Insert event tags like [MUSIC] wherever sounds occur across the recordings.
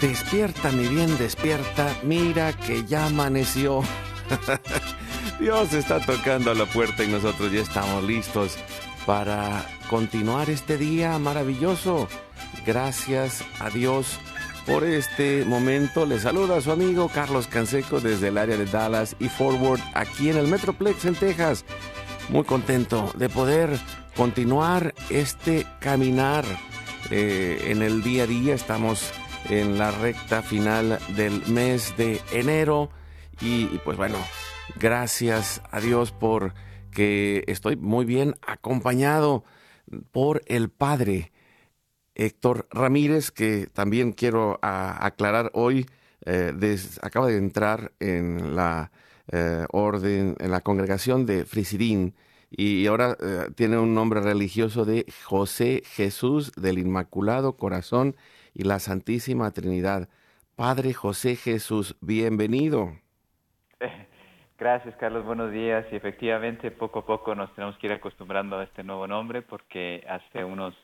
Despierta, mi bien, despierta. Mira que ya amaneció. [LAUGHS] Dios está tocando a la puerta y nosotros ya estamos listos para continuar este día maravilloso. Gracias a Dios por este momento. Le saluda a su amigo Carlos Canseco desde el área de Dallas y Forward aquí en el Metroplex en Texas. Muy contento de poder continuar este caminar eh, en el día a día. Estamos en la recta final del mes de enero. Y, pues bueno, gracias a Dios por que estoy muy bien acompañado por el padre Héctor Ramírez, que también quiero aclarar hoy, eh, acaba de entrar en la eh, orden, en la congregación de Frisidín, y ahora eh, tiene un nombre religioso de José Jesús del Inmaculado Corazón y la Santísima Trinidad. Padre José Jesús, bienvenido. [LAUGHS] Gracias, Carlos. Buenos días. Y efectivamente, poco a poco nos tenemos que ir acostumbrando a este nuevo nombre porque hace unos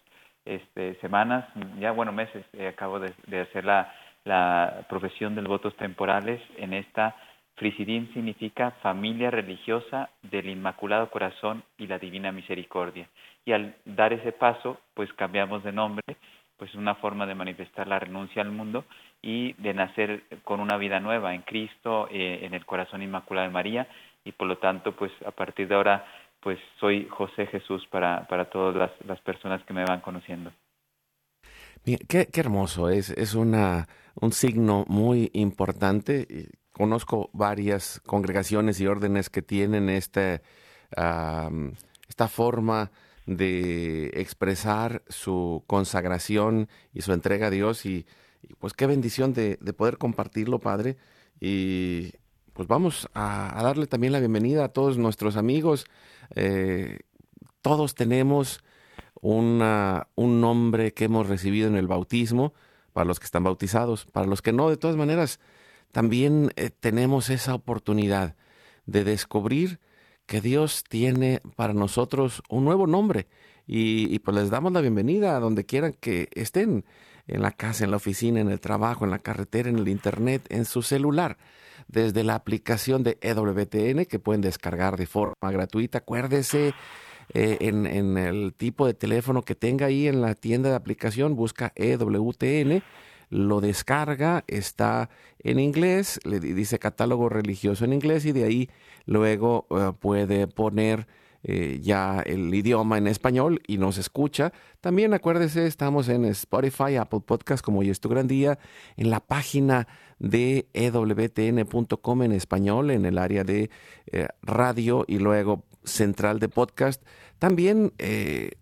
este, semanas, ya bueno, meses, eh, acabo de, hacer la, la profesión del votos temporales en esta Frisidín significa familia religiosa del Inmaculado Corazón y la Divina Misericordia. Y al dar ese paso, pues cambiamos de nombre pues una forma de manifestar la renuncia al mundo y de nacer con una vida nueva en Cristo, eh, en el corazón inmaculado de María y por lo tanto pues a partir de ahora pues soy José Jesús para, para todas las, personas que me van conociendo. qué, qué, hermoso, es, es una, un signo muy importante. Conozco varias congregaciones y órdenes que tienen este, esta forma de expresar su consagración y su entrega a Dios y, pues qué bendición de, poder compartirlo, Padre. Y pues vamos a, darle también la bienvenida a todos nuestros amigos. Eh, todos tenemos un nombre que hemos recibido en el bautismo, para los que están bautizados, para los que no, de todas maneras, también eh, tenemos esa oportunidad de descubrir que Dios tiene para nosotros un nuevo nombre y, pues les damos la bienvenida a donde quieran que estén, en la casa, en la oficina, en el trabajo, en la carretera, en el internet, en su celular, desde la aplicación de EWTN que pueden descargar de forma gratuita. Acuérdese eh, en, en, el tipo de teléfono que tenga ahí en la tienda de aplicación, busca EWTN lo descarga, está en inglés, le dice catálogo religioso en inglés y de ahí luego eh, puede poner eh, ya el idioma en español y nos escucha. También acuérdese, estamos en Spotify, Apple Podcast, como hoy es tu gran día, en la página de ewtn.com en español, en el área de eh, radio y luego central de podcast. También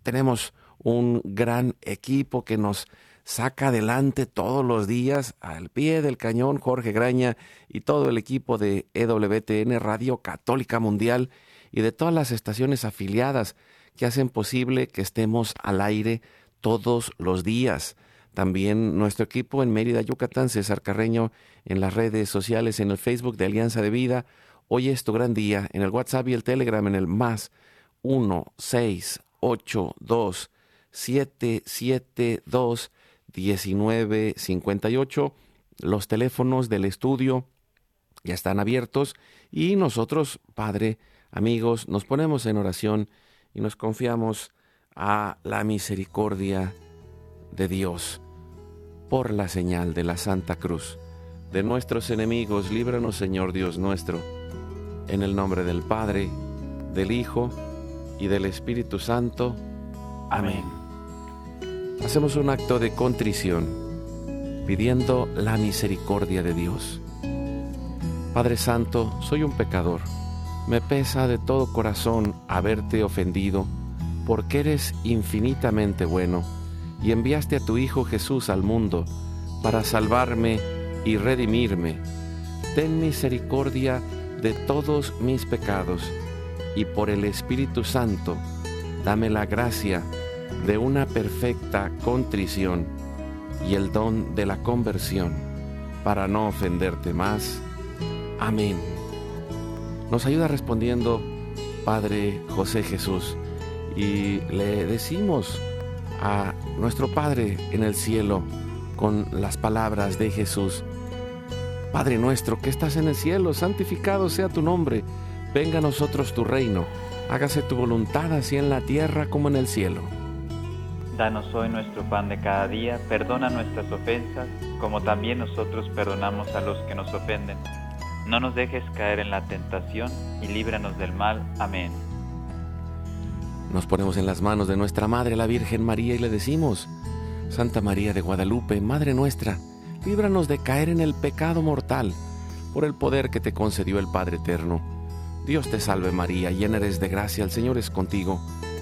tenemos un gran equipo que nos saca adelante todos los días al pie del cañón Jorge Graña y todo el equipo de EWTN Radio Católica Mundial y de todas las estaciones afiliadas que hacen posible que estemos al aire todos los días. También nuestro equipo en Mérida, Yucatán, César Carreño, en las redes sociales, en el Facebook de Alianza de Vida. Hoy es tu gran día, en el WhatsApp y el Telegram, en el más 1 6 8 2 7 7 2 1958. Los teléfonos del estudio ya están abiertos y nosotros, Padre, amigos, nos ponemos en oración y nos confiamos a la misericordia de Dios por la señal de la Santa Cruz, de nuestros enemigos, líbranos Señor Dios nuestro. En el nombre del Padre, del Hijo y del Espíritu Santo. Amén. Hacemos un acto de contrición, pidiendo la misericordia de Dios. Padre Santo, soy un pecador. Me pesa de todo corazón haberte ofendido, porque eres infinitamente bueno y enviaste a tu Hijo Jesús al mundo para salvarme y redimirme. Ten misericordia de todos mis pecados y por el Espíritu Santo dame la gracia de una perfecta contrición y el don de la conversión para no ofenderte más. Amén. Nos ayuda respondiendo Padre José Jesús y le decimos a nuestro Padre en el cielo con las palabras de Jesús. Padre nuestro que estás en el cielo, santificado sea tu nombre, venga a nosotros tu reino, hágase tu voluntad así en la tierra como en el cielo. Danos hoy nuestro pan de cada día, perdona nuestras ofensas, como también nosotros perdonamos a los que nos ofenden. No nos dejes caer en la tentación y líbranos del mal. Amén. Nos ponemos en las manos de nuestra Madre, la Virgen María, y le decimos, Santa María de Guadalupe, Madre nuestra, líbranos de caer en el pecado mortal, por el poder que te concedió el Padre Eterno. Dios te salve María, llena eres de gracia, el Señor es contigo.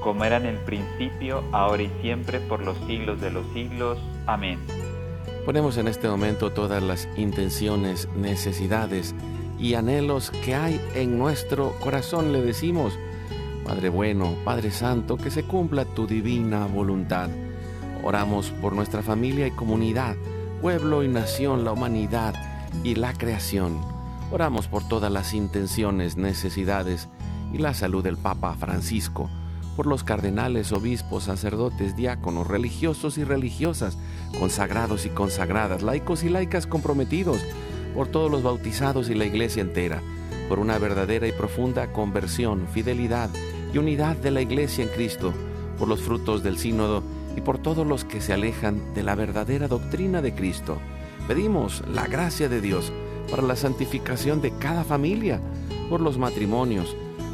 Como era en el principio, ahora y siempre, por los siglos de los siglos. Amén. Ponemos en este momento todas las intenciones, necesidades y anhelos que hay en nuestro corazón. Le decimos, Padre bueno, Padre Santo, que se cumpla tu divina voluntad. Oramos por nuestra familia y comunidad pueblo y nación, la humanidad y la creación. Oramos por todas las intenciones, necesidades y la salud del Papa Francisco, por los cardenales, obispos, sacerdotes, diáconos, religiosos y religiosas, consagrados y consagradas, laicos y laicas comprometidos, por todos los bautizados y la iglesia entera, por una verdadera y profunda conversión, fidelidad y unidad de la iglesia en Cristo, por los frutos del sínodo y por todos los que se alejan de la verdadera doctrina de Cristo. Pedimos la gracia de Dios para la santificación de cada familia, por los matrimonios,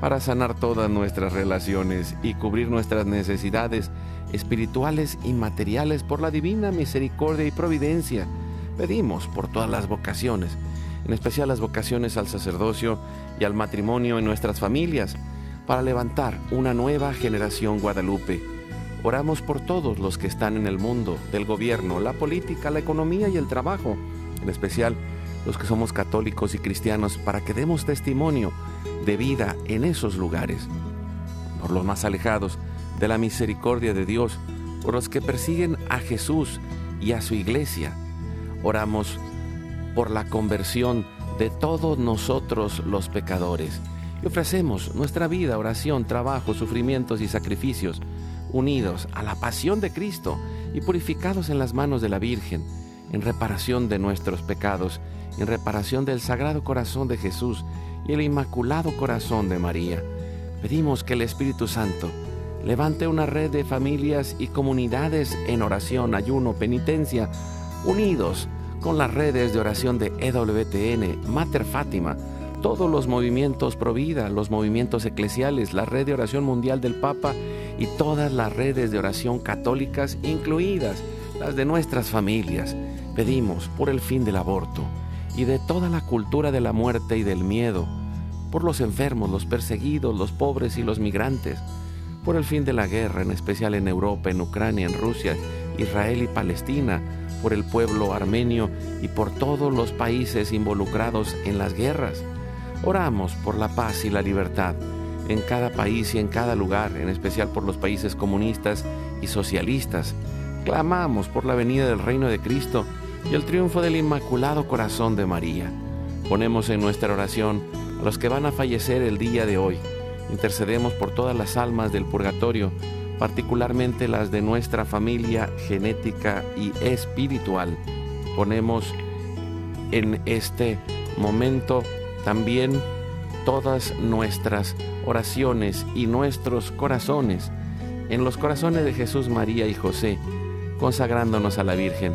para sanar todas nuestras relaciones y cubrir nuestras necesidades espirituales y materiales por la divina misericordia y providencia. Pedimos por todas las vocaciones, en especial las vocaciones al sacerdocio y al matrimonio en nuestras familias, para levantar una nueva generación guadalupe Oramos por todos los que están en el mundo del gobierno, la política, la economía y el trabajo, en especial los que somos católicos y cristianos, para que demos testimonio de vida en esos lugares. Por los más alejados de la misericordia de Dios, por los que persiguen a Jesús y a su iglesia. Oramos por la conversión de todos nosotros los pecadores. Y ofrecemos nuestra vida, oración, trabajo, sufrimientos y sacrificios unidos a la pasión de Cristo y purificados en las manos de la Virgen, en reparación de nuestros pecados, en reparación del Sagrado Corazón de Jesús y el Inmaculado Corazón de María. pedimos que el Espíritu Santo levante una red de familias y comunidades en oración, ayuno, penitencia, unidos con las redes de oración de EWTN, Mater Fátima, todos los movimientos Provida, los movimientos eclesiales, la red de oración mundial del Papa y todas las redes de oración católicas, incluidas las de nuestras familias. Pedimos por el fin del aborto y de toda la cultura de la muerte y del miedo, por los enfermos, los perseguidos, los pobres y los migrantes, por el fin de la guerra, en especial en Europa, en Ucrania, en Rusia, Israel y Palestina, por el pueblo armenio y por todos los países involucrados en las guerras. Oramos por la paz y la libertad en cada país y en cada lugar, en especial por los países comunistas y socialistas. Clamamos por la venida del reino de Cristo y el triunfo del Inmaculado Corazón de María. Ponemos en nuestra oración a los que van a fallecer el día de hoy. Intercedemos por todas las almas del purgatorio, particularmente las de nuestra familia genética y espiritual. Ponemos en este momento también todas nuestras oraciones y nuestros corazones en los corazones de Jesús, María y José, consagrándonos a la Virgen.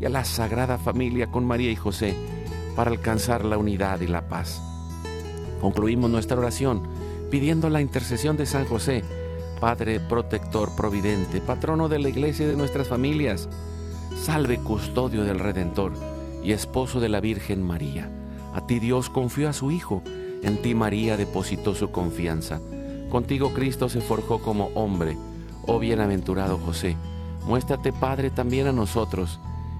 y a la sagrada familia con María y José para alcanzar la unidad y la paz. Concluimos nuestra oración pidiendo la intercesión de San José, Padre protector providente, patrono de la iglesia y de nuestras familias. Salve custodio del Redentor y esposo de la Virgen María a ti Dios confió a su Hijo, en ti María depositó su confianza. Contigo Cristo se forjó como hombre. Oh bienaventurado José, muéstrate Padre también a nosotros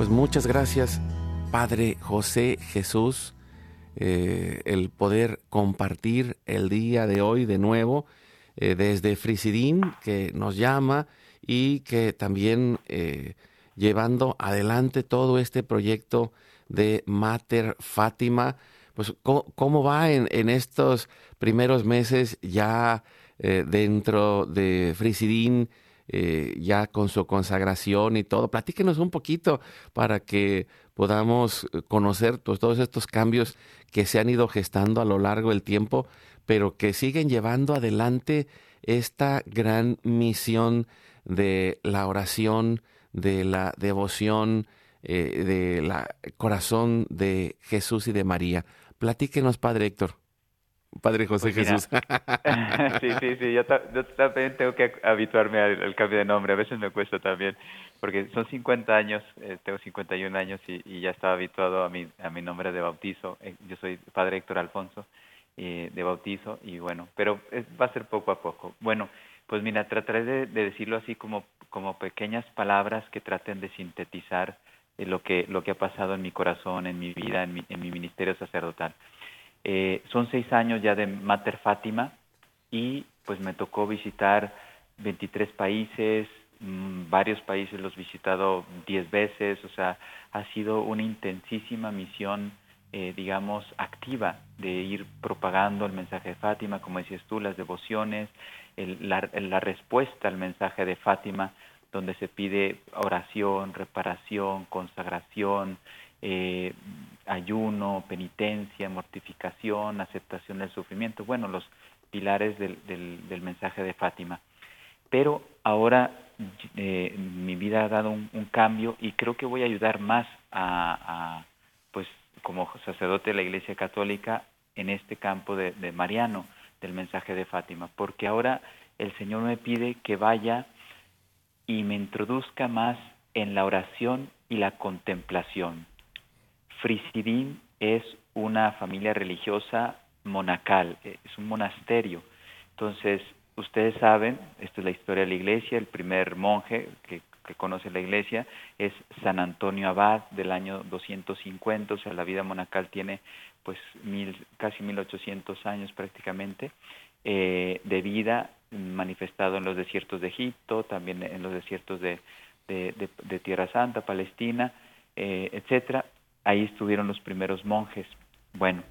Pues muchas gracias, Padre José Jesús, eh, el poder compartir el día de hoy de nuevo eh, desde Frisidín, que nos llama y que también... Eh, llevando adelante todo este proyecto de Mater Fátima. Pues, ¿cómo, va en, estos primeros meses ya dentro de Frisidín, eh, ya con su consagración y todo? Platíquenos un poquito para que podamos conocer todos estos cambios que se han ido gestando a lo largo del tiempo, pero que siguen llevando adelante esta gran misión de la oración, de la devoción eh, del corazón de Jesús y de María. Platíquenos, Padre Héctor. Padre José pues Jesús. [LAUGHS] sí, sí, sí, yo, también tengo que habituarme al, cambio de nombre, a veces me cuesta también, porque son 50 años, eh, tengo 51 años y, y, ya estaba habituado a mi, a mi nombre de bautizo, eh, yo soy Padre Héctor Alfonso, eh, de bautizo y bueno, pero va a ser poco a poco. Bueno, pues mira, trataré de, decirlo así como, como pequeñas palabras que traten de sintetizar eh, lo, que, lo que ha pasado en mi corazón, en mi vida, en mi, en mi ministerio sacerdotal. Eh, son seis años ya de Mater Fátima y pues me tocó visitar 23 países, mm, varios países los he visitado 10 veces, o sea, ha sido una intensísima misión, eh, digamos, activa de ir propagando el mensaje de Fátima, como decías tú, las devociones, la, respuesta al mensaje de Fátima, donde se pide oración, reparación, consagración, eh, ayuno, penitencia, mortificación, aceptación del sufrimiento, bueno, los pilares del, del, mensaje de Fátima. Pero ahora eh, mi vida ha dado un, cambio y creo que voy a ayudar más a, pues como sacerdote de la Iglesia Católica en este campo de Mariano del mensaje de Fátima, porque ahora el Señor me pide que vaya y me introduzca más en la oración y la contemplación. Frisidín es una familia religiosa monacal, es un monasterio. Entonces, ustedes saben, esta es la historia de la iglesia, el primer monje que, conoce la iglesia es San Antonio Abad del año 250, o sea, la vida monacal tiene pues mil, casi 1800 años prácticamente eh, de vida manifestado en los desiertos de Egipto, también en los desiertos de, de, Tierra Santa, Palestina, eh, etcétera. Ahí estuvieron los primeros monjes. Bueno,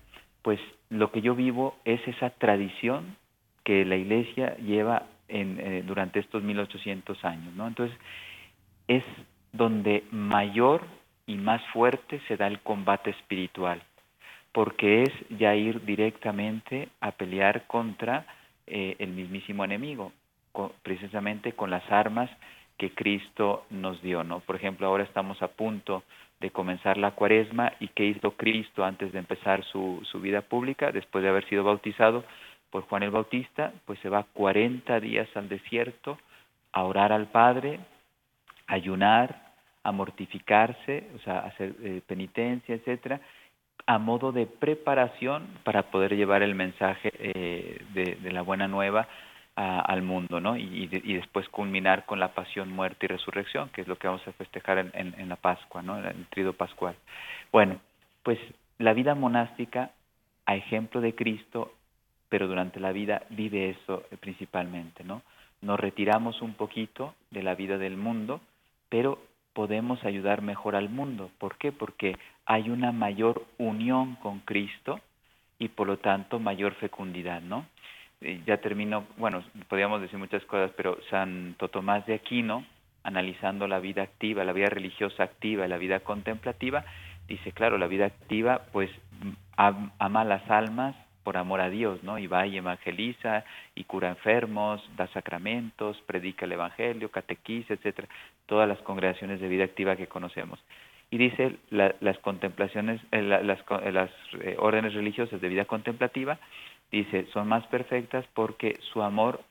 pues lo que yo vivo es esa tradición que la Iglesia lleva eh, durante estos 1800 años, ¿no? Entonces es donde mayor y más fuerte se da el combate espiritual porque es ya ir directamente a pelear contra eh, el mismísimo enemigo, precisamente con las armas que Cristo nos dio, ¿no? Por ejemplo, ahora estamos a punto de comenzar la cuaresma y qué hizo Cristo antes de empezar su, su vida pública, después de haber sido bautizado por Juan el Bautista, pues se va 40 días al desierto a orar al Padre, a ayunar, a mortificarse, o sea, a hacer eh, penitencia, etcétera, a modo de preparación para poder llevar el mensaje eh, de, la buena nueva al mundo, ¿no? Y, después culminar con la pasión, muerte y resurrección, que es lo que vamos a festejar en, la Pascua, ¿no? En el trido pascual. Bueno, pues la vida monástica, a ejemplo de Cristo, pero durante la vida vive eso principalmente, ¿no? Nos retiramos un poquito de la vida del mundo, pero podemos ayudar mejor al mundo. ¿Por qué? Porque hay una mayor unión con Cristo y por lo tanto mayor fecundidad, ¿no? Eh, ya termino, bueno, podríamos decir muchas cosas, pero Santo Tomás de Aquino, analizando la vida activa, la vida religiosa activa la vida contemplativa, dice, claro, la vida activa pues ama las almas por amor a Dios, ¿no? Y va y evangeliza y cura enfermos, da sacramentos, predica el evangelio, catequiza, etcétera, todas las congregaciones de vida activa que conocemos. Y dice las contemplaciones, eh, las, eh, las órdenes religiosas de vida contemplativa, dice, son más perfectas porque su amor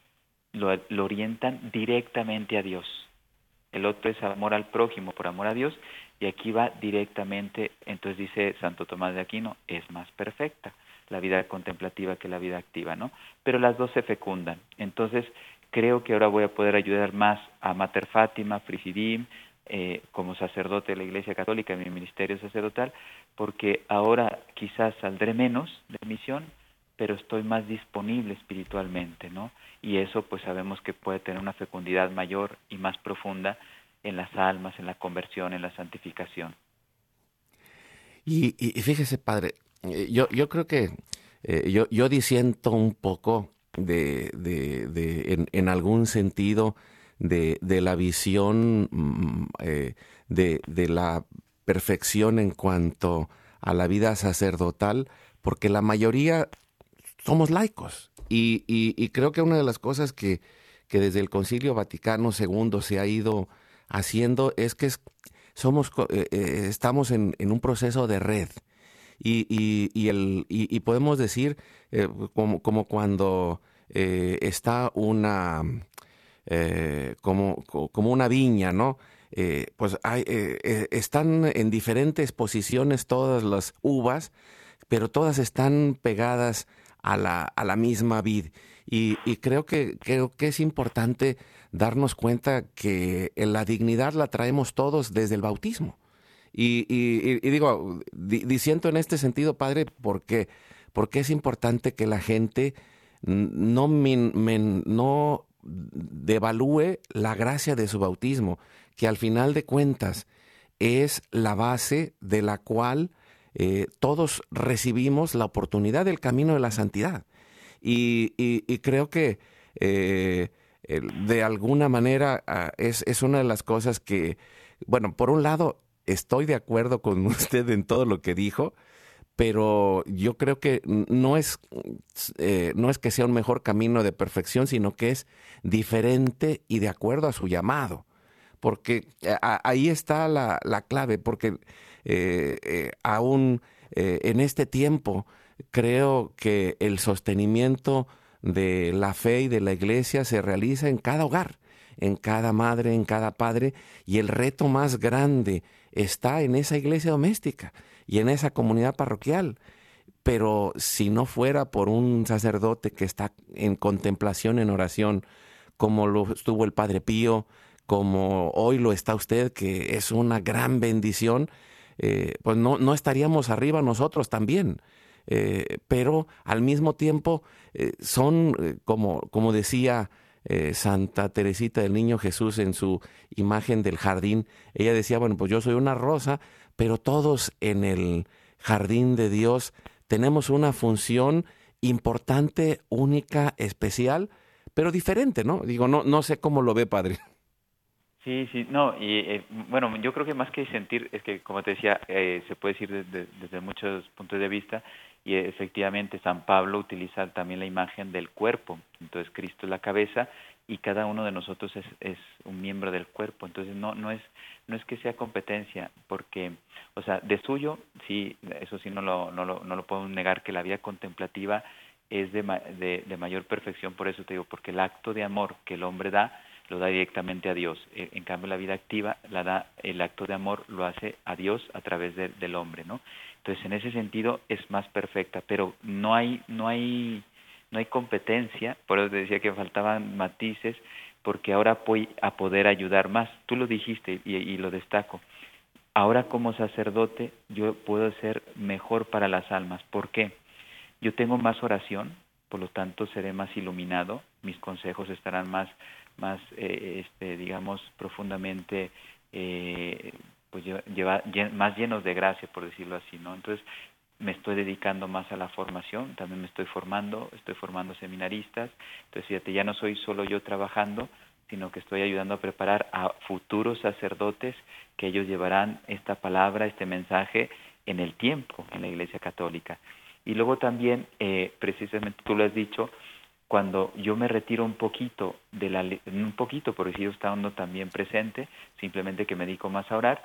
lo, orientan directamente a Dios. El otro es amor al prójimo por amor a Dios y aquí va directamente, entonces dice Santo Tomás de Aquino, es más perfecta la vida contemplativa que la vida activa, ¿no? Pero las dos se fecundan. Entonces, creo que ahora voy a poder ayudar más a Mater Fátima, Frisidim, eh, como sacerdote de la Iglesia Católica en mi ministerio sacerdotal, porque ahora quizás saldré menos de misión, pero estoy más disponible espiritualmente, ¿no? Y eso pues sabemos que puede tener una fecundidad mayor y más profunda en las almas, en la conversión, en la santificación. Y, fíjese, padre, eh, yo, yo creo que eh, yo, yo disiento un poco de, de, en, algún sentido de, de la visión mm, eh, de la perfección en cuanto a la vida sacerdotal, porque la mayoría somos laicos. Y, creo que una de las cosas que, desde el Concilio Vaticano II se ha ido haciendo es que somos, estamos en, un proceso de red y, podemos decir eh, como, cuando eh, está una, eh, como, una viña, ¿no? pues están en diferentes posiciones todas las uvas, pero todas están pegadas a la, misma vid. Y, creo, que, creo que es importante darnos cuenta que la dignidad la traemos todos desde el bautismo. Y, digo, diciendo en este sentido, Padre, porque, porque es importante que la gente no, no devalúe la gracia de su bautismo, que al final de cuentas es la base de la cual eh, todos recibimos la oportunidad del camino de la santidad. Y, creo que eh, de alguna manera ah, es, es, una de las cosas que, bueno, por un lado, estoy de acuerdo con [LAUGHS] usted en todo lo que dijo, pero yo creo que no es, eh, no es que sea un mejor camino de perfección, sino que es diferente y de acuerdo a su llamado. Porque ahí está la, clave, porque aún en este tiempo creo que el sostenimiento de la fe y de la iglesia se realiza en cada hogar, en cada madre, en cada padre, y el reto más grande está en esa iglesia doméstica y en esa comunidad parroquial. Pero si no fuera por un sacerdote que está en contemplación, en oración, como lo estuvo el Padre Pío, como hoy lo está usted, que es una gran bendición, eh, pues no, no, estaríamos arriba nosotros también. Eh, pero al mismo tiempo eh, son, como, como decía Santa Teresita del Niño Jesús en su imagen del jardín, ella decía, bueno, pues yo soy una rosa, pero todos en el jardín de Dios tenemos una función importante, única, especial, pero diferente, ¿no? Digo, no, no sé cómo lo ve, padre. Sí, sí, no, y eh, bueno, yo creo que más que sentir, es que como te decía, eh, se puede decir desde, desde, muchos puntos de vista, y efectivamente San Pablo utiliza también la imagen del cuerpo, entonces Cristo es la cabeza y cada uno de nosotros es, es un miembro del cuerpo, entonces no, no es no es que sea competencia, porque, o sea, de suyo, sí, eso sí no lo, no lo, no lo podemos negar, que la vida contemplativa es de, de, de, mayor perfección, por eso te digo, porque el acto de amor que el hombre da, lo da directamente a Dios. E, en cambio, la vida activa, la da, el acto de amor lo hace a Dios a través del hombre, ¿no? Entonces, en ese sentido es más perfecta, pero no hay, no hay, no hay competencia, por eso te decía que faltaban matices, porque ahora voy a poder ayudar más. Tú lo dijiste y, lo destaco. Ahora como sacerdote yo puedo ser mejor para las almas. ¿Por qué? Yo tengo más oración, por lo tanto seré más iluminado, mis consejos estarán más, más eh, este, digamos, profundamente eh, pues lleva, más llenos de gracia, por decirlo así, ¿no? Entonces, me estoy dedicando más a la formación, también me estoy formando, estoy formando seminaristas, entonces fíjate, ya no soy solo yo trabajando, sino que estoy ayudando a preparar a futuros sacerdotes que ellos llevarán esta palabra, este mensaje en el tiempo en la Iglesia Católica. Y luego también, eh, precisamente tú lo has dicho, cuando yo me retiro un poquito de la un poquito porque sigo estando también presente simplemente que me dedico más a orar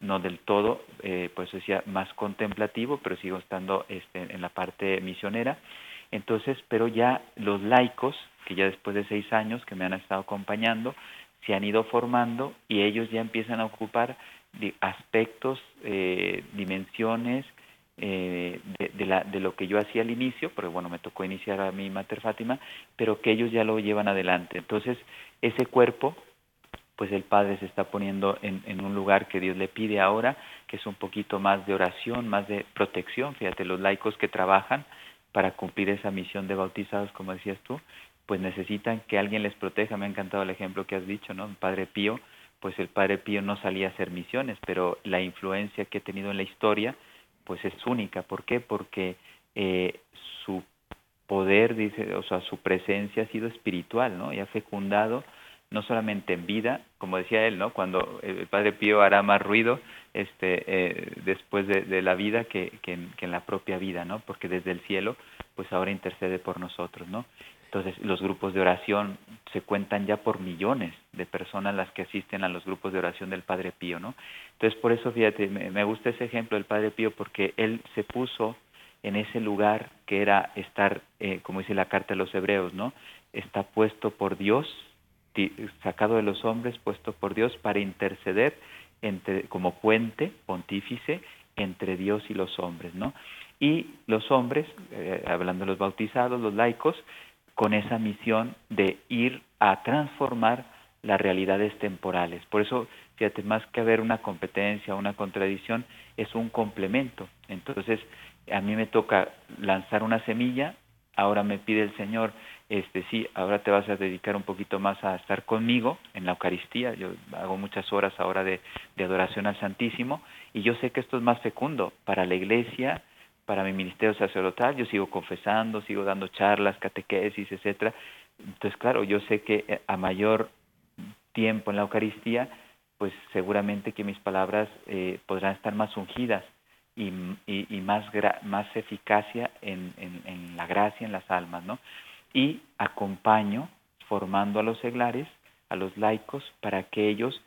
no del todo, eh, pues decía, más contemplativo, pero sigo estando este, en la parte misionera. Entonces, pero ya los laicos, que ya después de seis años que me han estado acompañando, se han ido formando y ellos ya empiezan a ocupar aspectos, eh, dimensiones eh, de, de, la, de lo que yo hacía al inicio, porque bueno, me tocó iniciar a mi Mater Fátima, pero que ellos ya lo llevan adelante. Entonces, ese cuerpo pues el Padre se está poniendo en, un lugar que Dios le pide ahora, que es un poquito más de oración, más de protección. Fíjate, los laicos que trabajan para cumplir esa misión de bautizados, como decías tú, pues necesitan que alguien les proteja. Me ha encantado el ejemplo que has dicho, ¿no? Padre Pío, pues el Padre Pío no salía a hacer misiones, pero la influencia que ha tenido en la historia, pues es única. ¿Por qué? Porque eh, su poder, dice, o sea, su presencia ha sido espiritual, ¿no? Y ha fecundado no solamente en vida, como decía él, ¿no? Cuando el Padre Pío hará más ruido este, eh, después de, la vida que, que, en, la propia vida, ¿no? Porque desde el cielo, pues ahora intercede por nosotros, ¿no? Entonces, los grupos de oración se cuentan ya por millones de personas las que asisten a los grupos de oración del Padre Pío, ¿no? Entonces, por eso, fíjate, me, gusta ese ejemplo del Padre Pío porque él se puso en ese lugar que era estar, eh, como dice la carta de los hebreos, ¿no? Está puesto por Dios sacado de los hombres, puesto por Dios para interceder entre, como puente pontífice entre Dios y los hombres, ¿no? y los hombres, eh, hablando de los bautizados, los laicos, con esa misión de ir a transformar las realidades temporales. Por eso, fíjate, más que haber una competencia, una contradicción, es un complemento. Entonces, a mí me toca lanzar una semilla, ahora me pide el Señor, este sí, ahora te vas a dedicar un poquito más a estar conmigo en la Eucaristía, yo hago muchas horas ahora de, de adoración al Santísimo, y yo sé que esto es más fecundo para la iglesia, para mi ministerio sacerdotal, yo sigo confesando, sigo dando charlas, catequesis, etcétera. Entonces, claro, yo sé que eh, a mayor tiempo en la Eucaristía, pues seguramente que mis palabras eh, podrán estar más ungidas y, y, más, más eficacia en, en, la gracia, en las almas, ¿no? Y acompaño formando a los seglares, a los laicos, para que ellos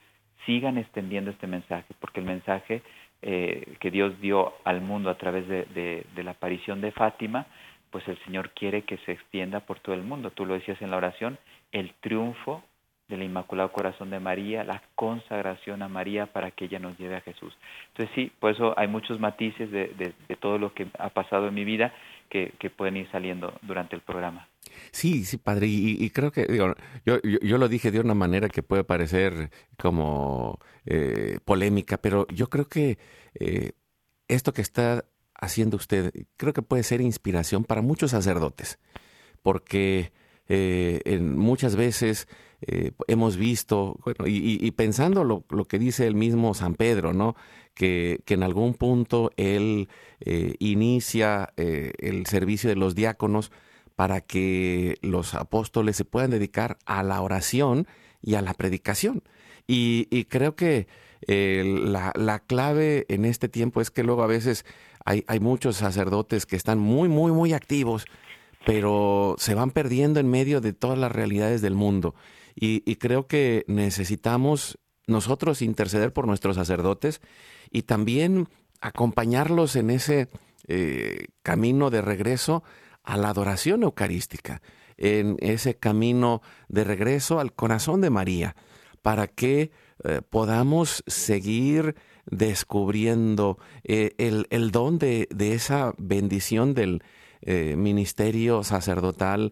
sigan extendiendo este mensaje, porque el mensaje eh, que Dios dio al mundo a través de, la aparición de Fátima, pues el Señor quiere que se extienda por todo el mundo. Tú lo decías en la oración, el triunfo del Inmaculado Corazón de María, la consagración a María para que ella nos lleve a Jesús. Entonces sí, por eso hay muchos matices de, todo lo que ha pasado en mi vida que, pueden ir saliendo durante el programa. Sí, sí, padre, y, creo que digo, yo, lo dije de una manera que puede parecer como eh, polémica, pero yo creo que eh, esto que está haciendo usted, creo que puede ser inspiración para muchos sacerdotes, porque eh, en muchas veces hemos visto, bueno, y, pensando lo, que dice el mismo San Pedro, ¿no? Que, que en algún punto él inicia el servicio de los diáconos para que los apóstoles se puedan dedicar a la oración y a la predicación. Y, creo que eh, la, clave en este tiempo es que luego a veces hay, muchos sacerdotes que están muy, muy, muy activos, pero se van perdiendo en medio de todas las realidades del mundo. Y, creo que necesitamos nosotros interceder por nuestros sacerdotes y también acompañarlos en ese eh, camino de regreso a la adoración eucarística, en ese camino de regreso al corazón de María para que eh, podamos seguir descubriendo eh, el, don de, esa bendición del ministerio sacerdotal,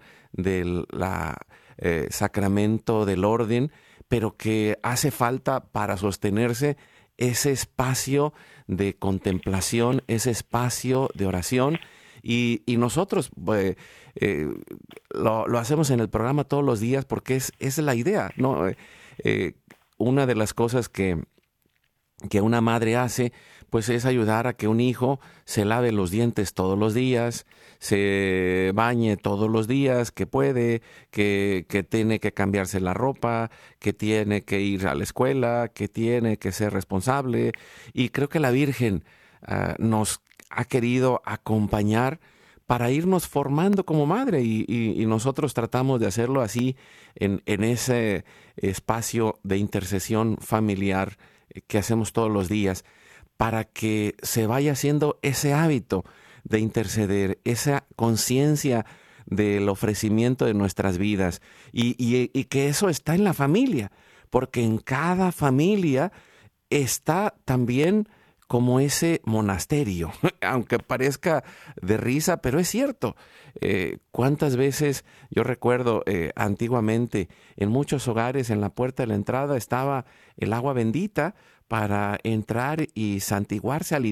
del sacramento del orden, pero que hace falta para sostenerse ese espacio de contemplación, ese espacio de oración. Y, nosotros lo, hacemos en el programa todos los días porque es, es la idea, ¿no? Eh, una de las cosas que, que una madre hace, pues es ayudar a que un hijo se lave los dientes todos los días, se bañe todos los días que puede, que, que, tiene que cambiarse la ropa, que tiene que ir a la escuela, que tiene que ser responsable. Y creo que la Virgen ah, nos ha querido acompañar para irnos formando como madre y, nosotros tratamos de hacerlo así en, ese espacio de intercesión familiar eh, que hacemos todos los días para que se vaya haciendo ese hábito de interceder, esa conciencia del ofrecimiento de nuestras vidas y, que eso está en la familia, porque en cada familia está también como ese monasterio, [LAUGHS] aunque parezca de risa, pero es cierto. Eh, ¿Cuántas veces yo recuerdo eh, antiguamente en muchos hogares en la puerta de la entrada estaba el agua bendita para entrar y santiguarse al,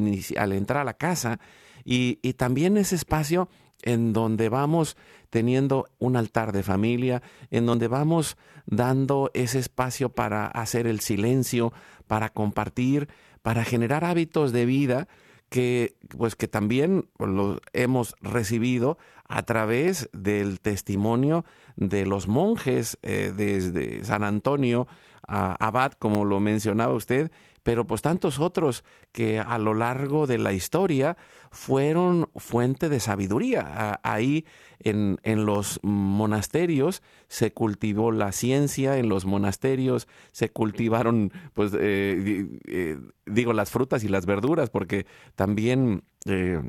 entrar a la casa. Y, también ese espacio en donde vamos teniendo un altar de familia, en donde vamos dando ese espacio para hacer el silencio, para compartir, para generar hábitos de vida que pues que también lo hemos recibido a través del testimonio de los monjes eh, desde San Antonio a Abad, como lo mencionaba usted, pero pues tantos otros que a lo largo de la historia fueron fuente de sabiduría. Ahí en, en, los monasterios se cultivó la ciencia, en los monasterios se cultivaron, pues eh, eh, digo, las frutas y las verduras, porque también... Eh,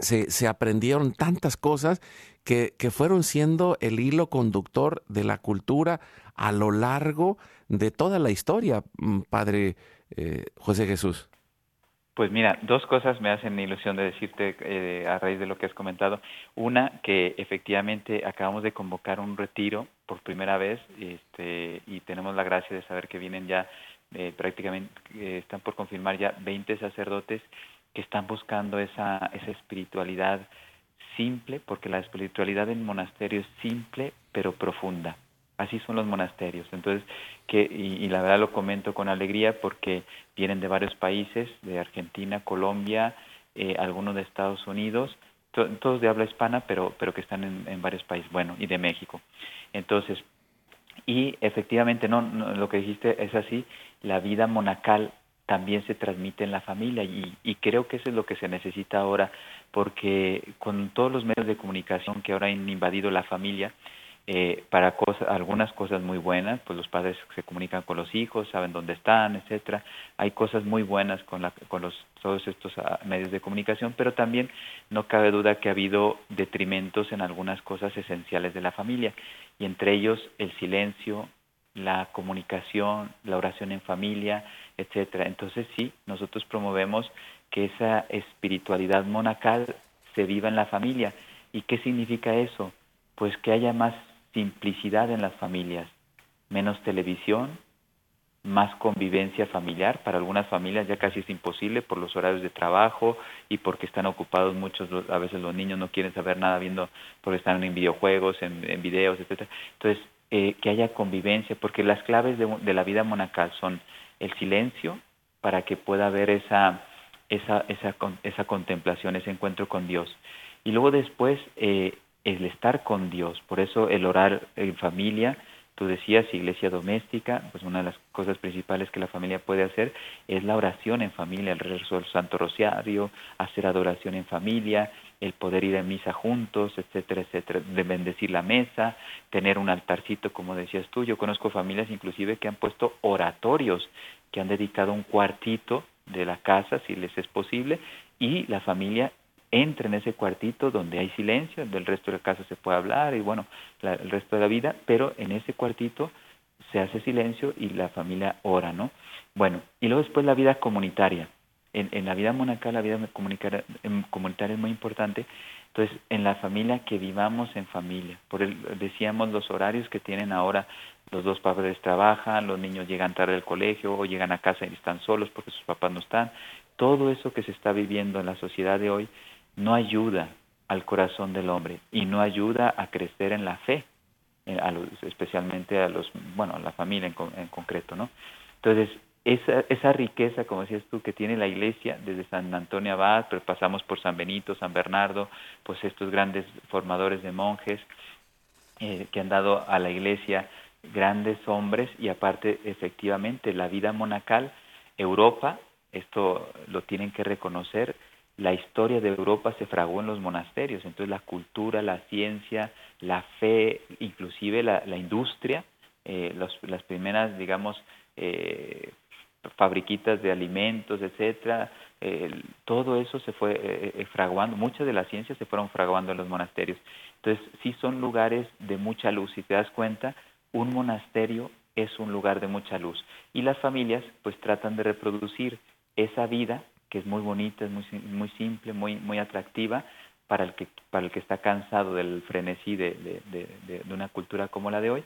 se, se, aprendieron tantas cosas que, que, fueron siendo el hilo conductor de la cultura a lo largo de toda la historia, mm, Padre eh, José Jesús. Pues mira, dos cosas me hacen ilusión de decirte eh, a raíz de lo que has comentado. Una, que efectivamente acabamos de convocar un retiro por primera vez este, y tenemos la gracia de saber que vienen ya eh, prácticamente, eh, están por confirmar ya 20 sacerdotes que están buscando esa, esa espiritualidad simple, porque la espiritualidad en monasterio es simple pero profunda. Así son los monasterios. Entonces, que, y, la verdad lo comento con alegría porque vienen de varios países, de Argentina, Colombia, eh, algunos de Estados Unidos, todos de habla hispana, pero, pero que están en, varios países, bueno, y de México. Entonces, y efectivamente, no, lo que dijiste es así, la vida monacal también se transmite en la familia y, y, creo que eso es lo que se necesita ahora porque con todos los medios de comunicación que ahora han invadido la familia eh, para cosas, algunas cosas muy buenas, pues los padres se comunican con los hijos, saben dónde están, etcétera. Hay cosas muy buenas con, la, con los, todos estos ah, medios de comunicación, pero también no cabe duda que ha habido detrimentos en algunas cosas esenciales de la familia, y entre ellos el silencio, la comunicación, la oración en familia, etcétera. Entonces sí, nosotros promovemos que esa espiritualidad monacal se viva en la familia. ¿Y qué significa eso? Pues que haya más simplicidad en las familias, menos televisión, más convivencia familiar. Para algunas familias ya casi es imposible por los horarios de trabajo y porque están ocupados muchos, a veces los niños no quieren saber nada viendo, porque están en videojuegos, en, videos, etcétera. Entonces, eh, que haya convivencia, porque las claves de, la vida monacal son el silencio, para que pueda haber esa, esa, esa, esa contemplación, ese encuentro con Dios. Y luego después, eh, el estar con Dios. Por eso el orar en familia, tú decías iglesia doméstica, pues una de las cosas principales que la familia puede hacer es la oración en familia, el rezo del Santo Rociario, hacer adoración en familia, el poder ir a misa juntos, etcétera, etcétera, de bendecir la mesa, tener un altarcito, como decías tú. Yo conozco familias inclusive que han puesto oratorios, que han dedicado un cuartito de la casa, si les es posible, y la familia entra en ese cuartito donde hay silencio, del resto de la casa se puede hablar y bueno, el resto de la vida, pero en ese cuartito se hace silencio y la familia ora, ¿no? Bueno, y luego después la vida comunitaria. En, en la vida monacal la vida comunitaria, comunitaria es muy importante. Entonces, en la familia que vivamos en familia. Por el, decíamos los horarios que tienen ahora los dos padres trabajan, los niños llegan tarde al colegio o llegan a casa y están solos porque sus papás no están. Todo eso que se está viviendo en la sociedad de hoy no ayuda al corazón del hombre y no ayuda a crecer en la fe, eh, especialmente a los, bueno, a la familia en, concreto, ¿no? Entonces, esa, esa riqueza, como decías tú, que tiene la iglesia, desde San Antonio Abad, pero pasamos por San Benito, San Bernardo, pues estos grandes formadores de monjes eh, que han dado a la iglesia grandes hombres y aparte, efectivamente, la vida monacal, Europa, esto lo tienen que reconocer, la historia de Europa se fragó en los monasterios, entonces la cultura, la ciencia, la fe, inclusive la, industria, eh, las primeras, digamos, eh, fabriquitas de alimentos, etcétera, todo eso se fue eh, fraguando, muchas de las ciencias se fueron fraguando en los monasterios. Entonces, sí son lugares de mucha luz, si te das cuenta, un monasterio es un lugar de mucha luz. Y las familias pues tratan de reproducir esa vida que es muy bonita, es muy, muy simple, muy, muy atractiva para el, que, para el que está cansado del frenesí de, de, una cultura como la de hoy,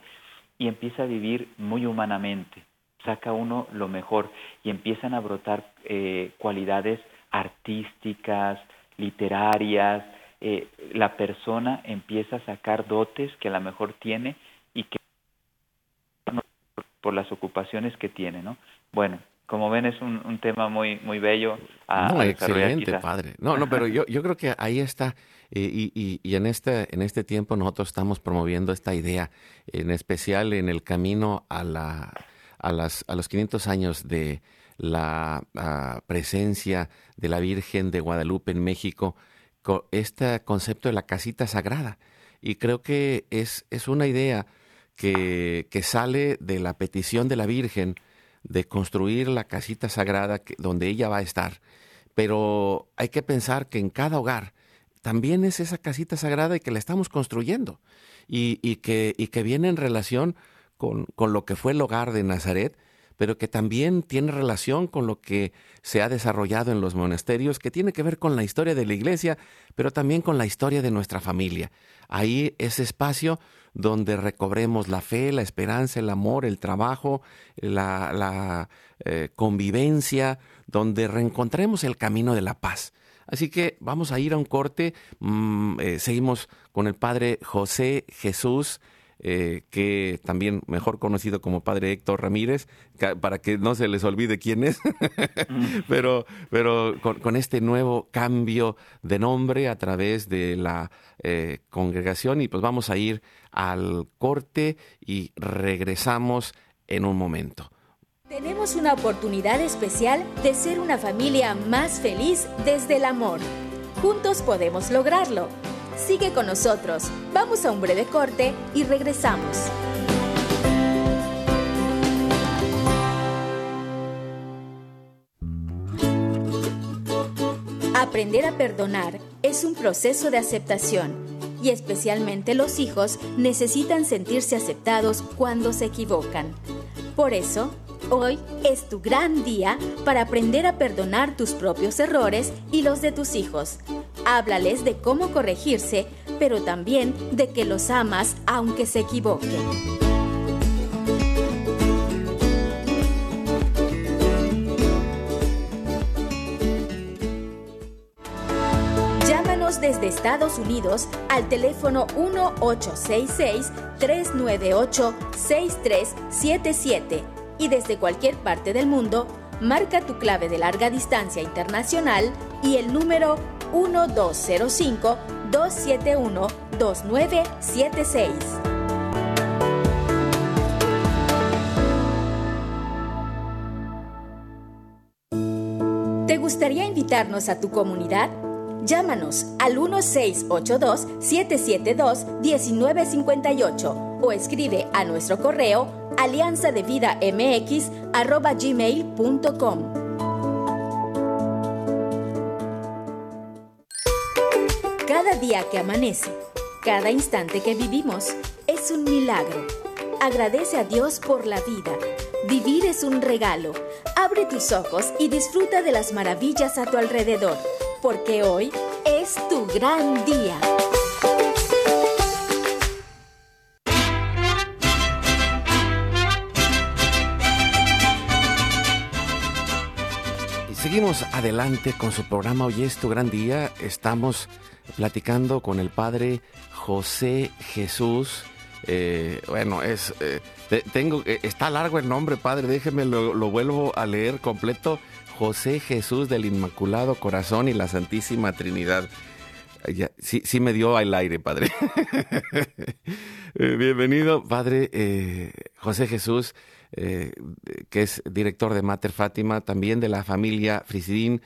y empieza a vivir muy humanamente, saca uno lo mejor y empiezan a brotar eh, cualidades artísticas, literarias, eh, la persona empieza a sacar dotes que a lo mejor tiene y que por las ocupaciones que tiene, ¿no? Bueno, como ven, es un, tema muy, muy bello. no, excelente, padre. No, no, pero yo, yo creo que ahí está. Eh, y, y, en, este, en este tiempo nosotros estamos promoviendo esta idea, en especial en el camino a, la, a, las, a los 500 años de la ah, presencia de la Virgen de Guadalupe en México, con este concepto de la casita sagrada. Y creo que es, es una idea que, que sale de la petición de la Virgen de construir la casita sagrada donde ella va a estar. Pero hay que pensar que en cada hogar también es esa casita sagrada y que la estamos construyendo y, que, y que viene en relación con, con, lo que fue el hogar de Nazaret, pero que también tiene relación con lo que se ha desarrollado en los monasterios, que tiene que ver con la historia de la iglesia, pero también con la historia de nuestra familia. Ahí ese espacio donde recobremos la fe, la esperanza, el amor, el trabajo, la, eh, convivencia, donde reencontremos el camino de la paz. Así que vamos a ir a un corte. Mm, eh, seguimos con el Padre José Jesús eh, que también mejor conocido como Padre Héctor Ramírez, para que no se les olvide quién es, [LAUGHS] pero, pero con, este nuevo cambio de nombre a través de la eh, congregación y pues vamos a ir al corte y regresamos en un momento. Tenemos una oportunidad especial de ser una familia más feliz desde el amor. Juntos podemos lograrlo. Sigue con nosotros. Vamos a un breve corte y regresamos. Aprender a perdonar es un proceso de aceptación y especialmente los hijos necesitan sentirse aceptados cuando se equivocan. Por eso, Hoy es tu gran día para aprender a perdonar tus propios errores y los de tus hijos. Háblales de cómo corregirse, pero también de que los amas aunque se equivoquen. Llámanos desde Estados Unidos al teléfono 1866-398-6377 y desde cualquier parte del mundo, marca tu clave de larga distancia internacional y el número 1205-271-2976. ¿Te gustaría invitarnos a tu comunidad? Llámanos al 1682-772-1958 o escribe a nuestro correo alianza de vida mx gmail.com. día que amanece, cada instante que vivimos, es un milagro. Agradece a Dios por la vida. Vivir es un regalo. Abre tus ojos y disfruta de las maravillas a tu alrededor, porque hoy es tu gran día. Seguimos adelante con su programa Hoy es tu gran día. Estamos platicando con el padre José Jesús. Eh, bueno, es eh, eh, está largo el nombre, padre. Déjeme lo, vuelvo a leer completo. José Jesús del Inmaculado Corazón y la Santísima Trinidad. sí, sí me dio al aire, padre. [LAUGHS] bienvenido, padre José Jesús. Que es director de Mater Fátima, también de la familia Frisidín,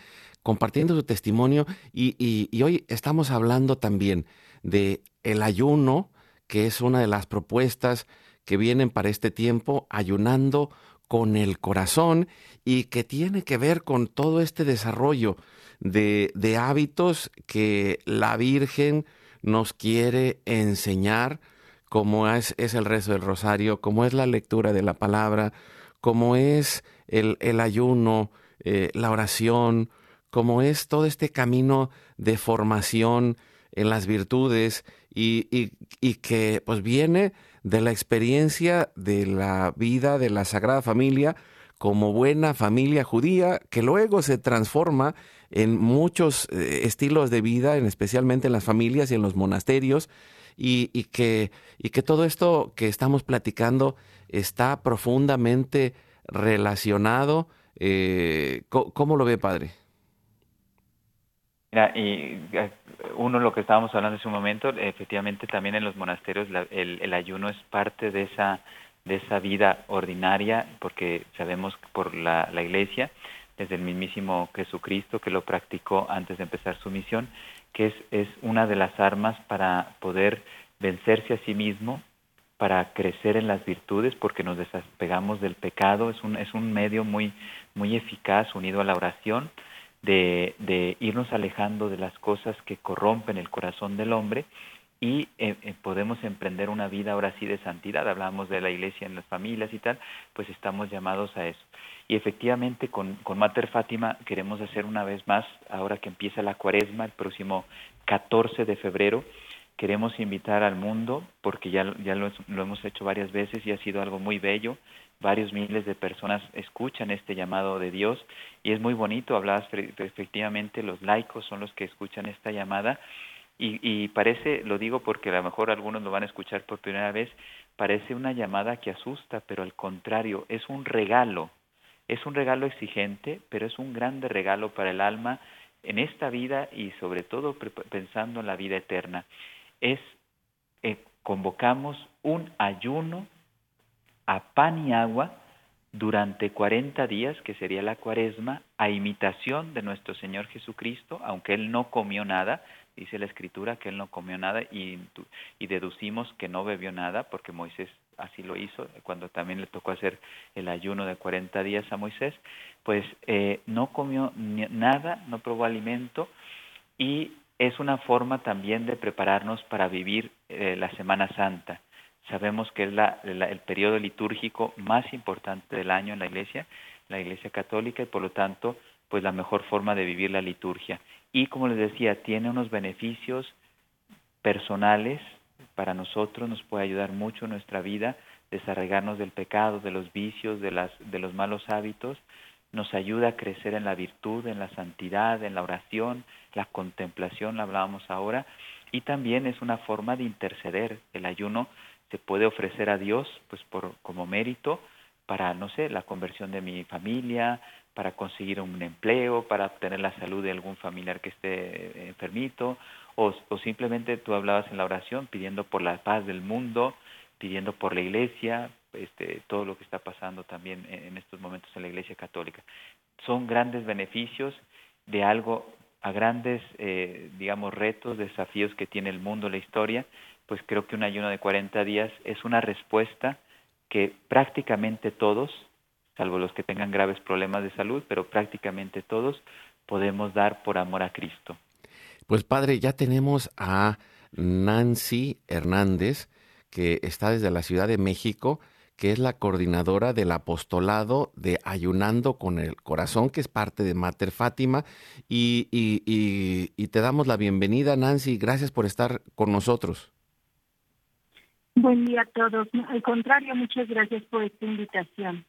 compartiendo su testimonio. Y, hoy estamos hablando también de el ayuno, que es una de las propuestas que vienen para este tiempo, ayunando con el corazón y que tiene que ver con todo este desarrollo de, hábitos que la Virgen nos quiere enseñar como es, el rezo del rosario, como es la lectura de la palabra, como es el, ayuno, eh, la oración, como es todo este camino de formación en las virtudes y, que pues viene de la experiencia de la vida de la Sagrada Familia como buena familia judía que luego se transforma en muchos eh, estilos de vida, en, especialmente en las familias y en los monasterios, y, que, y que todo esto que estamos platicando está profundamente relacionado. Eh, ¿cómo, lo ve, padre? Mira, y eh, uno lo que estábamos hablando hace un momento, efectivamente también en los monasterios el, el, ayuno es parte de esa, de esa vida ordinaria, porque sabemos por la, la iglesia, desde el mismísimo Jesucristo que lo practicó antes de empezar su misión, que es, es una de las armas para poder vencerse a sí mismo, para crecer en las virtudes, porque nos despegamos del pecado, es un, es un medio muy, muy eficaz unido a la oración, de, irnos alejando de las cosas que corrompen el corazón del hombre y eh, eh, podemos emprender una vida ahora sí de santidad. Hablamos de la iglesia en las familias y tal, pues estamos llamados a eso. Y efectivamente con, con Mater Fátima queremos hacer una vez más, ahora que empieza la cuaresma, el próximo 14 de febrero, queremos invitar al mundo, porque ya, ya lo, lo hemos hecho varias veces y ha sido algo muy bello, varios miles de personas escuchan este llamado de Dios y es muy bonito, hablabas efectivamente, los laicos son los que escuchan esta llamada y, parece, lo digo porque a lo mejor algunos lo van a escuchar por primera vez, parece una llamada que asusta, pero al contrario, es un regalo, es un regalo exigente, pero es un grande regalo para el alma en esta vida y sobre todo pensando en la vida eterna. Es, eh, convocamos un ayuno a pan y agua durante 40 días, que sería la cuaresma, a imitación de nuestro Señor Jesucristo, aunque Él no comió nada, dice la Escritura que Él no comió nada y, y deducimos que no bebió nada, porque Moisés así lo hizo, cuando también le tocó hacer el ayuno de 40 días a Moisés, pues eh, no comió nada, no probó alimento y es una forma también de prepararnos para vivir eh, la Semana Santa sabemos que es la, el periodo litúrgico más importante del año en la iglesia, la iglesia católica, y por lo tanto, pues la mejor forma de vivir la liturgia. Y como les decía, tiene unos beneficios personales para nosotros, nos puede ayudar mucho en nuestra vida, desarraigarnos del pecado, de los vicios, de, las, de los malos hábitos, nos ayuda a crecer en la virtud, en la santidad, en la oración, la contemplación, la hablábamos ahora, y también es una forma de interceder. El ayuno se puede ofrecer a Dios pues por como mérito para no sé la conversión de mi familia para conseguir un empleo para obtener la salud de algún familiar que esté enfermito o, o simplemente tú hablabas en la oración pidiendo por la paz del mundo pidiendo por la iglesia este, todo lo que está pasando también en estos momentos en la iglesia católica. Son grandes beneficios de algo a grandes eh, digamos retos desafíos que tiene el mundo la historia pues creo que un ayuno de 40 días es una respuesta que prácticamente todos, salvo los que tengan graves problemas de salud, pero prácticamente todos podemos dar por amor a Cristo. Pues padre, ya tenemos a Nancy Hernández, que está desde la Ciudad de México, que es la coordinadora del apostolado de Ayunando con el Corazón, que es parte de Mater Fátima. Y, y, y te damos la bienvenida, Nancy. Gracias por estar con nosotros. Buen día a todos. Al contrario, muchas gracias por esta invitación.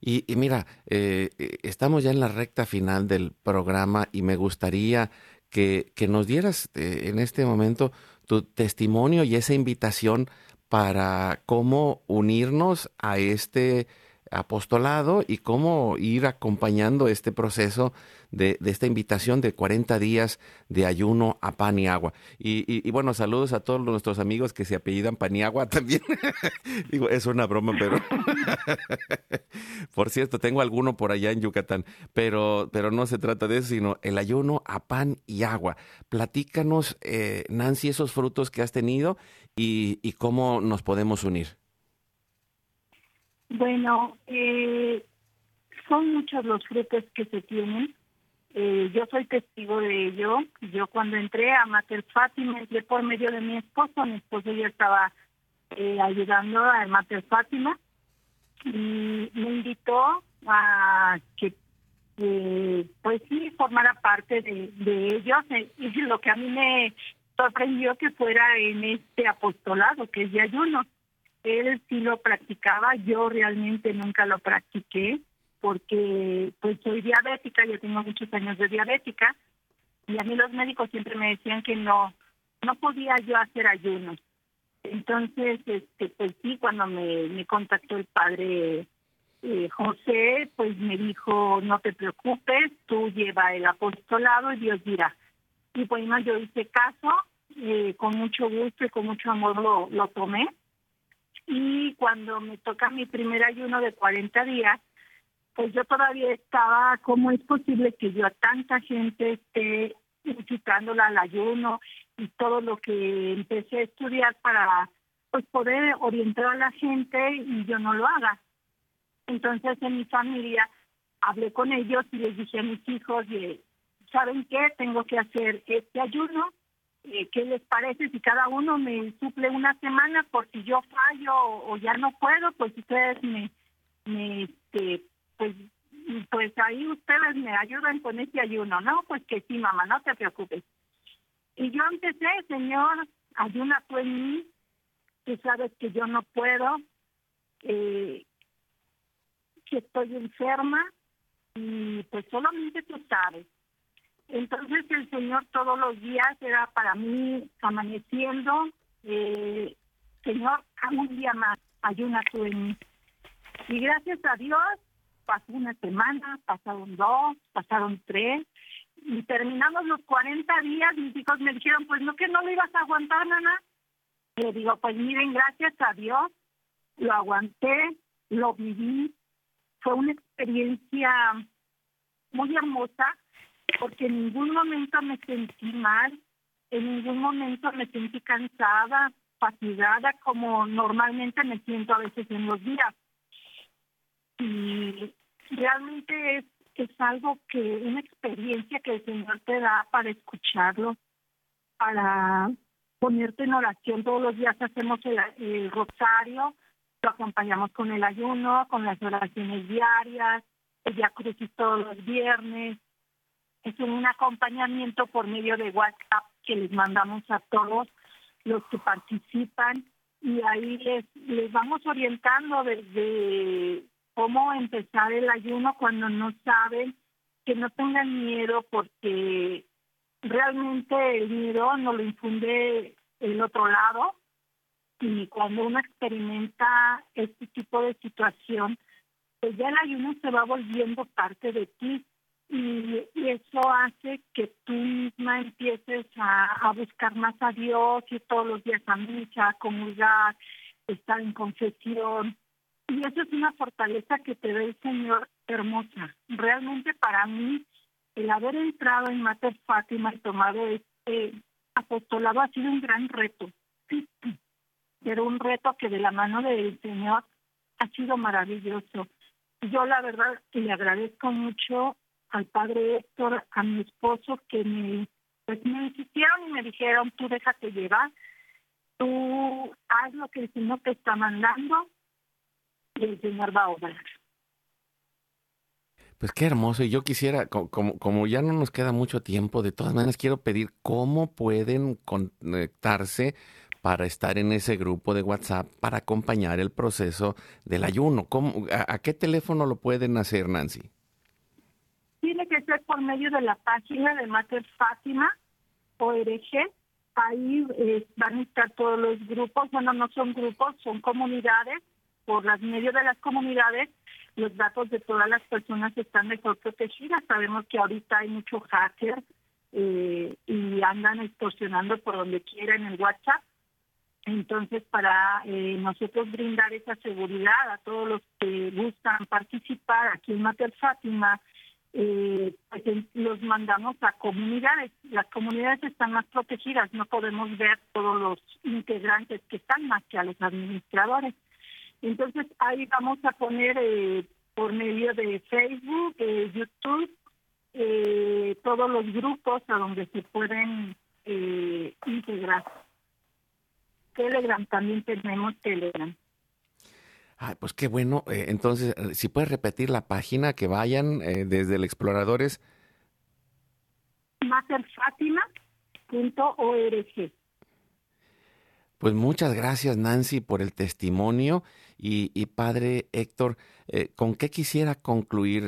Y, mira, eh, eh, estamos ya en la recta final del programa y me gustaría que, que nos dieras eh, en este momento tu testimonio y esa invitación para cómo unirnos a este apostolado y cómo ir acompañando este proceso de, esta invitación de 40 días de ayuno a pan y agua. Y, bueno, saludos a todos nuestros amigos que se apellidan pan y agua [LAUGHS] también. Digo, es una broma, pero... [LAUGHS] por cierto, tengo alguno por allá en Yucatán, pero, pero no se trata de eso, sino el ayuno a pan y agua. Platícanos, eh, Nancy, esos frutos que has tenido y, y cómo nos podemos unir. Bueno, eh, son muchos los frutos que se tienen. Eh, yo soy testigo de ello. Yo cuando entré a Mater Fátima, entré por medio de mi esposo. Mi esposo ya estaba eh, ayudando a Mater Fátima y me invitó a que, eh, pues sí, formara parte de, ellos. Y lo que a mí me sorprendió que fuera en este apostolado, que es de ayuno él sí lo practicaba, yo realmente nunca lo practiqué porque pues soy diabética, yo tengo muchos años de diabética y a mí los médicos siempre me decían que no no podía yo hacer ayunos. Entonces, este pues sí, cuando me, me contactó el padre eh, José, pues me dijo, no te preocupes, tú lleva el apostolado y Dios dirá. Y bueno, yo hice caso, eh, con mucho gusto y con mucho amor lo, lo tomé y cuando me toca mi primer ayuno de 40 días, pues yo todavía estaba, ¿cómo es posible que yo a tanta gente esté incitándola al ayuno y todo lo que empecé a estudiar para pues poder orientar a la gente y yo no lo haga? Entonces en mi familia hablé con ellos y les dije a mis hijos, ¿saben qué? Tengo que hacer este ayuno eh, ¿qué les parece si cada uno me suple una semana por si yo fallo o, ya no puedo? Pues ustedes me, este, pues, pues ahí ustedes me ayudan con ese ayuno, ¿no? Pues que sí, mamá, no te preocupes. Y yo empecé, Señor, ayuna tú en mí, tú sabes que yo no puedo, eh, que estoy enferma y pues solamente tú sabes. Entonces el Señor todos los días era para mí amaneciendo, eh, Señor, un día más, ayuna tú en mí. Y gracias a Dios, pasó una semana, pasaron dos, pasaron tres, y terminamos los 40 días, mis hijos me dijeron, pues no que no lo ibas a aguantar, nana. Le digo, pues miren, gracias a Dios, lo aguanté, lo viví, fue una experiencia muy hermosa porque en ningún momento me sentí mal, en ningún momento me sentí cansada, fatigada como normalmente me siento a veces en los días. Y realmente es, es algo que, una experiencia que el Señor te da para escucharlo, para ponerte en oración. Todos los días hacemos el rosario, lo acompañamos con el ayuno, con las oraciones diarias, el Día Crucis todos los viernes. Es un acompañamiento por medio de WhatsApp que les mandamos a todos los que participan y ahí les, les vamos orientando desde cómo empezar el ayuno cuando no saben, que no tengan miedo porque realmente el miedo no lo infunde el otro lado, y cuando uno experimenta este tipo de situación, pues ya el ayuno se va volviendo parte de ti y, eso hace que tú misma empieces a, buscar más a Dios, y todos los días a misa, a comulgar, estar en confesión. Y eso es una fortaleza que te da el Señor hermosa. Realmente para mí, el haber entrado en Mater Fátima y tomado este apostolado ha sido un gran reto pero un reto que de la mano del Señor ha sido maravilloso. Yo la verdad le agradezco mucho al padre Héctor, a mi esposo, que me, pues me insistieron y me dijeron, tú déjate llevar, tú haz lo que el Señor te está mandando y el Señor va a obrar. Pues qué hermoso. Y yo quisiera, como, como ya no nos queda mucho tiempo, de todas maneras quiero pedir cómo pueden conectarse para estar en ese grupo de WhatsApp para acompañar el proceso del ayuno. ¿Cómo, a, qué teléfono lo pueden hacer, Nancy? Ser por medio de la página de Mater Fátima, ORG. Ahí eh, van a estar todos los grupos. Bueno, no son grupos, son comunidades. Por las medios de las comunidades, los datos de todas las personas están mejor protegidas. Sabemos que ahorita hay mucho hacker eh, y andan extorsionando por donde quiera en el WhatsApp. Entonces, para eh, nosotros brindar esa seguridad a todos los que gustan participar aquí en Mater Fátima, eh, pues los mandamos a comunidades. Las comunidades están más protegidas, no podemos ver todos los integrantes que están más que a los administradores. Entonces, ahí vamos a poner eh, por medio de Facebook, YouTube, todos los grupos a donde se pueden integrar. Telegram, también tenemos Telegram. Ay, pues qué bueno. Eh, entonces, eh, si puedes repetir la página, que vayan eh, desde el Exploradores. Materfatima.org. Pues muchas gracias, Nancy, por el testimonio. Y, padre Héctor, ¿con qué quisiera concluir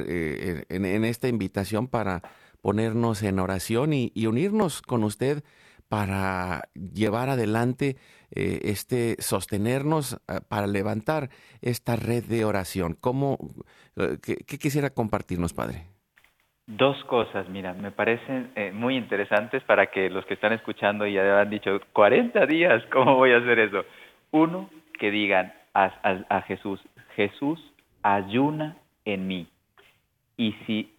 en, esta invitación para ponernos en oración y unirnos con usted para llevar adelante eh, este sostenernos eh, para levantar esta red de oración. ¿Cómo, eh, qué, quisiera compartirnos, Padre? Dos cosas, mira, me parecen muy interesantes para que los que están escuchando ya han dicho, 40 días, ¿cómo voy a hacer eso? Uno, que digan a, a Jesús, Jesús, ayuna en mí. Y si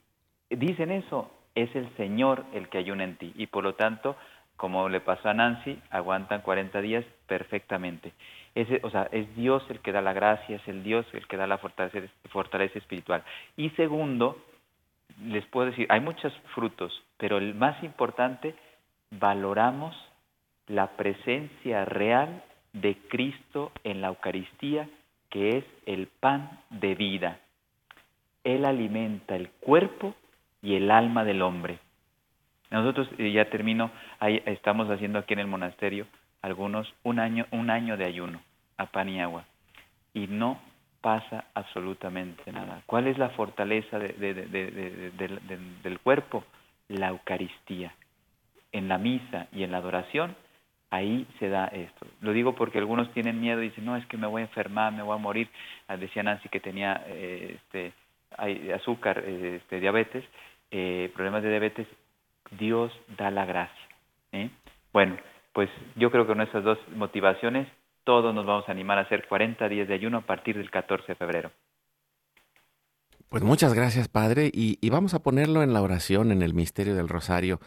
dicen eso, es el Señor el que ayuna en ti. Y por lo tanto, como le pasó a Nancy, aguantan 40 días perfectamente. O sea, es Dios el que da la gracia, es el Dios el que da la fortaleza, fortaleza espiritual. Y segundo, les puedo decir, hay muchos frutos, pero el más importante, valoramos la presencia real de Cristo en la Eucaristía, que es el pan de vida. Él alimenta el cuerpo y el alma del hombre. Nosotros, ya termino, ahí estamos haciendo aquí en el monasterio algunos un año, un año de ayuno a pan y agua. Y no pasa absolutamente nada. ¿Cuál es la fortaleza del cuerpo? La Eucaristía. En la misa y en la adoración, ahí se da esto. Lo digo porque algunos tienen miedo y dicen, no, es que me voy a enfermar, me voy a morir. Ah, decía Nancy que tenía eh, este, azúcar, este, diabetes, eh, problemas de diabetes. Dios da la gracia. ¿eh? Bueno, pues yo creo que con esas dos motivaciones todos nos vamos a animar a hacer 40 días de ayuno a partir del 14 de febrero. Pues muchas gracias, Padre, y, vamos a ponerlo en la oración, en el misterio del Rosario,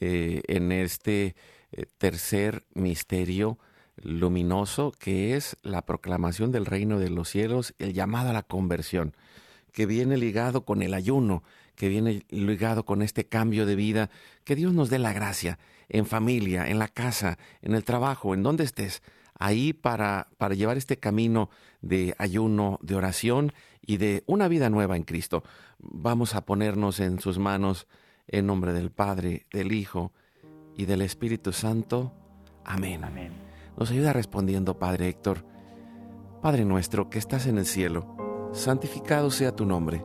eh, en este eh, tercer misterio luminoso que es la proclamación del reino de los cielos, el llamado a la conversión, que viene ligado con el ayuno, que viene ligado con este cambio de vida, que Dios nos dé la gracia en familia, en la casa, en el trabajo, en donde estés, ahí para, para llevar este camino de ayuno, de oración y de una vida nueva en Cristo. Vamos a ponernos en sus manos en nombre del Padre, del Hijo y del Espíritu Santo. Amén. Amén. Nos ayuda respondiendo, Padre Héctor. Padre nuestro que estás en el cielo, santificado sea tu nombre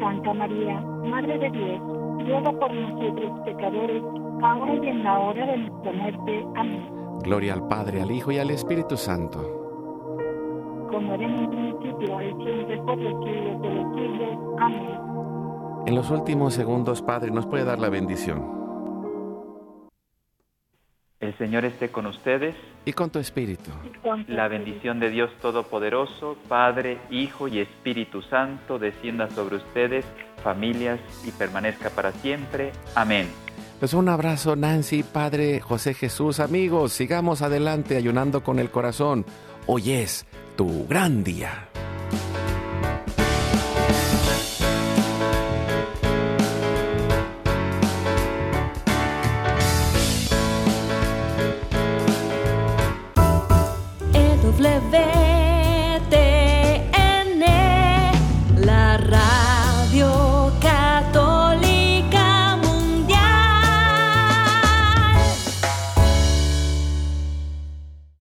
Santa María, Madre de Dios, ruega por nosotros pecadores, ahora y en la hora de nuestra muerte. Amén. Gloria al Padre, al Hijo y al Espíritu Santo. Como era en un principio, y siempre, por los siglos de los siglos. Amén. En los últimos segundos, Padre, nos puede dar la bendición. El Señor esté con ustedes. Y con tu espíritu. La bendición de Dios Todopoderoso, Padre, Hijo y Espíritu Santo, descienda sobre ustedes familias y permanezca para siempre. Amén. Pues un abrazo Nancy, Padre José Jesús, amigos, sigamos adelante ayunando con el corazón. Hoy es tu gran día.